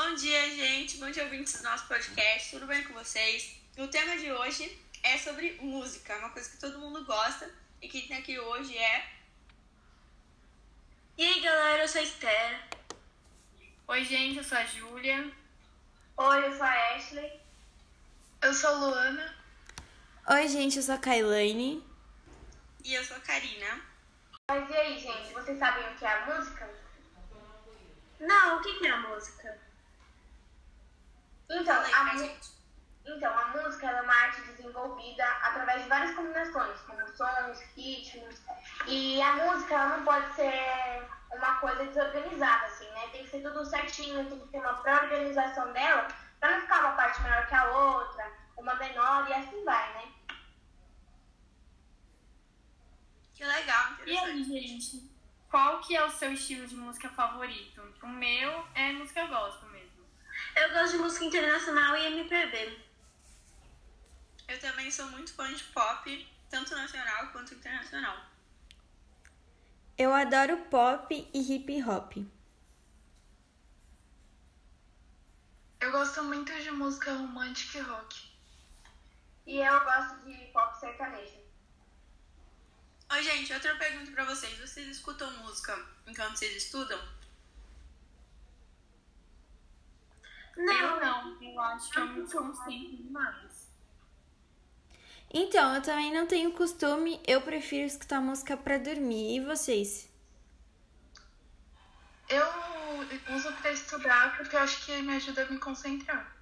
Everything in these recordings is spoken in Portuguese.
Bom dia, gente. Bom dia, ouvintes do nosso podcast. Tudo bem com vocês? O tema de hoje é sobre música, uma coisa que todo mundo gosta e que tem aqui hoje é. E aí, galera, eu sou a Esther. Oi, gente, eu sou a Júlia. Oi, eu sou a Ashley. Eu sou a Luana. Oi, gente, eu sou a Kailane. E eu sou a Karina. Mas e aí, gente, vocês sabem o que é a música? Não, o que é a música? Então, Fala aí a, mu- então, a música ela é uma arte desenvolvida através de várias combinações, como sons, ritmos. E a música ela não pode ser uma coisa desorganizada, assim, né? Tem que ser tudo certinho, tem que ter uma pré-organização dela, pra não ficar uma parte maior que a outra, uma menor e assim vai, né? Que legal, E aí, gente? Qual que é o seu estilo de música favorito? O meu é música gospel mesmo. Eu gosto de música internacional e MPB. Eu também sou muito fã de pop, tanto nacional quanto internacional. Eu adoro pop e hip hop. Eu gosto muito de música romântica e rock. E eu gosto de pop sertanejo. Oi, gente, outra pergunta pra vocês. Vocês escutam música enquanto vocês estudam? Não, Eu não, eu acho que eu me concentro demais. Então, eu também não tenho costume, eu prefiro escutar música pra dormir. E vocês? Eu uso pra estudar porque eu acho que me ajuda a me concentrar.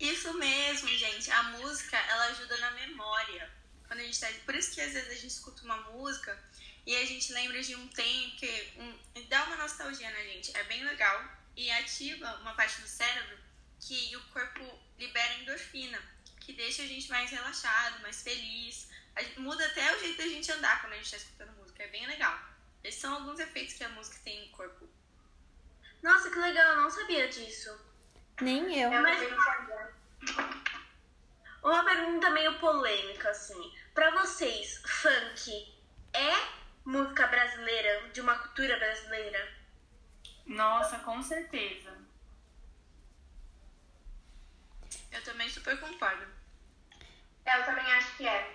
Isso mesmo, gente. A música, ela ajuda na memória. Quando a gente tá... Por isso que às vezes a gente escuta uma música e a gente lembra de um tempo que um... dá uma nostalgia na gente. É bem legal e ativa uma parte do cérebro que o corpo libera endorfina, que deixa a gente mais relaxado, mais feliz. A gente- Muda até o jeito da gente andar quando a gente tá escutando música. É bem legal. Esses são alguns efeitos que a música tem no corpo. Nossa, que legal, eu não sabia disso. Nem eu. Também não sabia. Uma pergunta meio polêmica, assim. Pra vocês, funk é música brasileira, de uma cultura brasileira? Nossa, com certeza. Eu também super concordo. Eu também acho que é.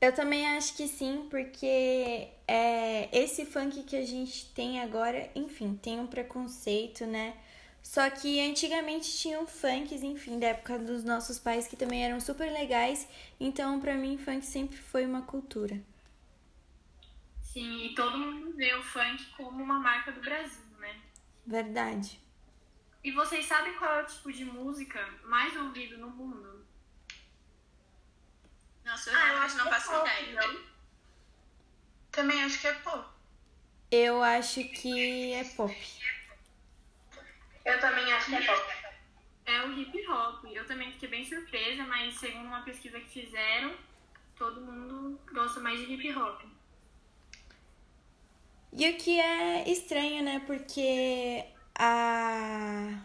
Eu também acho que sim, porque é, esse funk que a gente tem agora, enfim, tem um preconceito, né? Só que antigamente tinham funks, enfim, da época dos nossos pais que também eram super legais. Então, pra mim, funk sempre foi uma cultura. Sim, e todo mundo vê o funk como uma marca do Brasil? Verdade. E vocês sabem qual é o tipo de música mais ouvido no mundo? Nossa, eu Ah, eu acho não que é faço pop, ideia. não? Também acho que é pop. Eu acho que é pop. Eu também acho que é pop. É o hip hop. Eu também fiquei bem surpresa, mas segundo uma pesquisa que fizeram, todo mundo gosta mais de hip hop. E o que é estranho, né? Porque a...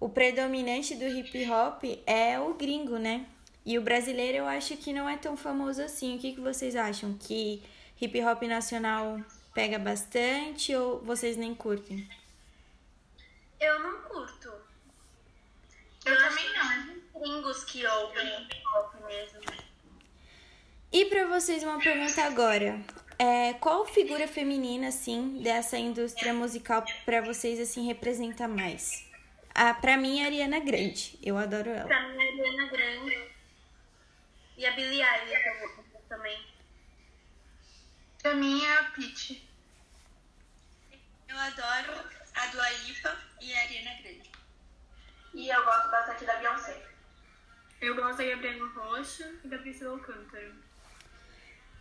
o predominante do hip hop é o gringo, né? E o brasileiro eu acho que não é tão famoso assim. O que, que vocês acham? Que hip hop nacional pega bastante ou vocês nem curtem? Eu não curto. Eu acho também não. os gringos que ouvem hip hop mesmo. E pra vocês uma pergunta agora. É, qual figura feminina, assim, dessa indústria musical pra vocês, assim, representa mais? Ah, pra mim, é a Ariana Grande. Eu adoro ela. Pra mim, a Ariana Grande e a Billie Eilish eu vou também. Pra mim é a Peach. Eu adoro a Dua Lipa e a Ariana Grande. E eu gosto bastante da Beyoncé. Eu gosto da Gabriela Rocha e da Priscila Alcântara.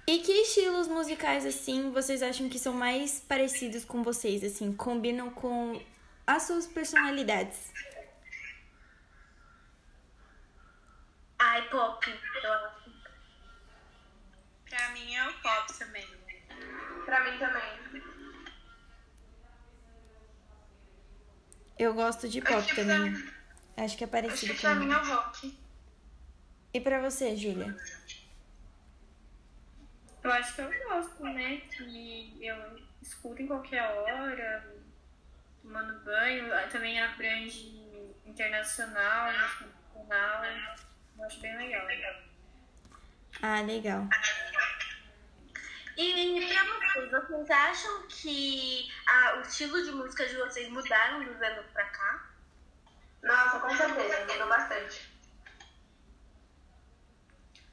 E que estilos musicais, assim, vocês acham que são mais parecidos com vocês, assim, combinam com as suas personalidades? Ai, pop, eu acho. Pra mim é o pop também. Pra mim também. Eu gosto de pop Acho também. pra- Acho que é Acho parecido que pra com mim é o rock. E pra você, Júlia? Eu acho que eu gosto, né? Que eu escuto em qualquer hora. tomando banho. Ah, Também abrange internacional, nacional. Eu acho bem legal. Ah, legal. E pra vocês, vocês acham que ah, o estilo de música de vocês mudaram dos anos pra cá? Nossa, com certeza, mudou bastante.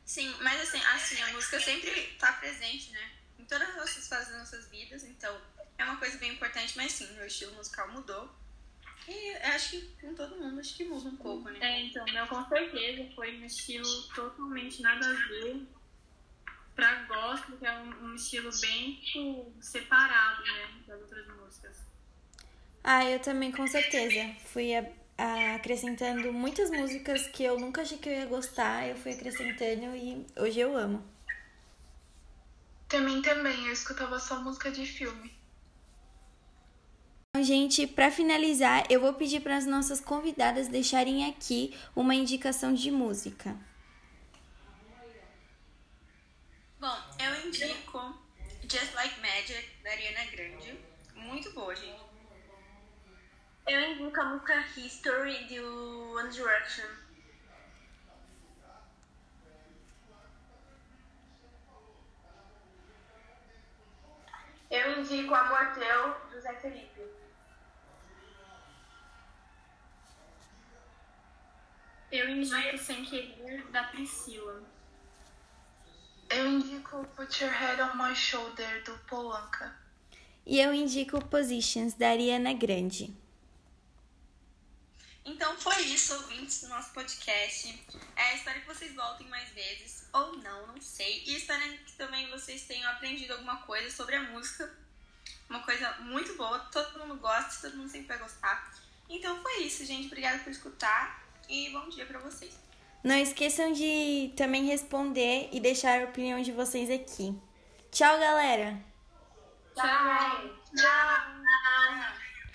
Sim, mas assim, assim, a música sempre tá presente, né? Em todas as nossas fases das nossas vidas, então é uma coisa bem importante, mas sim, meu estilo musical mudou. E eu acho que com todo mundo, acho que muda um pouco, né? É, então, meu com certeza foi um estilo totalmente nada a ver pra gospel, que é um, um estilo bem tipo, separado, né, das outras músicas. Ah, eu também, com certeza. Fui a- acrescentando muitas músicas que eu nunca achei que eu ia gostar, eu fui acrescentando e hoje eu amo. Também, também, eu escutava só música de filme. Então, gente, para finalizar, eu vou pedir para as nossas convidadas deixarem aqui uma indicação de música. Bom, eu indico Just Like Magic, da Ariana Grande. Muito boa, gente. Eu indico a música History do One Direction. Eu indico Amor Teu, do Zé Felipe. Eu indico Sem Querer, da Priscila. Eu indico Put Your Head on My Shoulder, do Polanca. E eu indico Positions, da Ariana Grande. Então foi isso, ouvintes do nosso podcast. É, espero que vocês voltem mais vezes, ou não, não sei. E espero que também vocês tenham aprendido alguma coisa sobre a música. Uma coisa muito boa, todo mundo gosta, todo mundo sempre vai gostar. Então foi isso, gente. Obrigada por escutar e bom dia pra vocês. Não esqueçam de também responder e deixar a opinião de vocês aqui. Tchau, galera! Tchau. Tchau!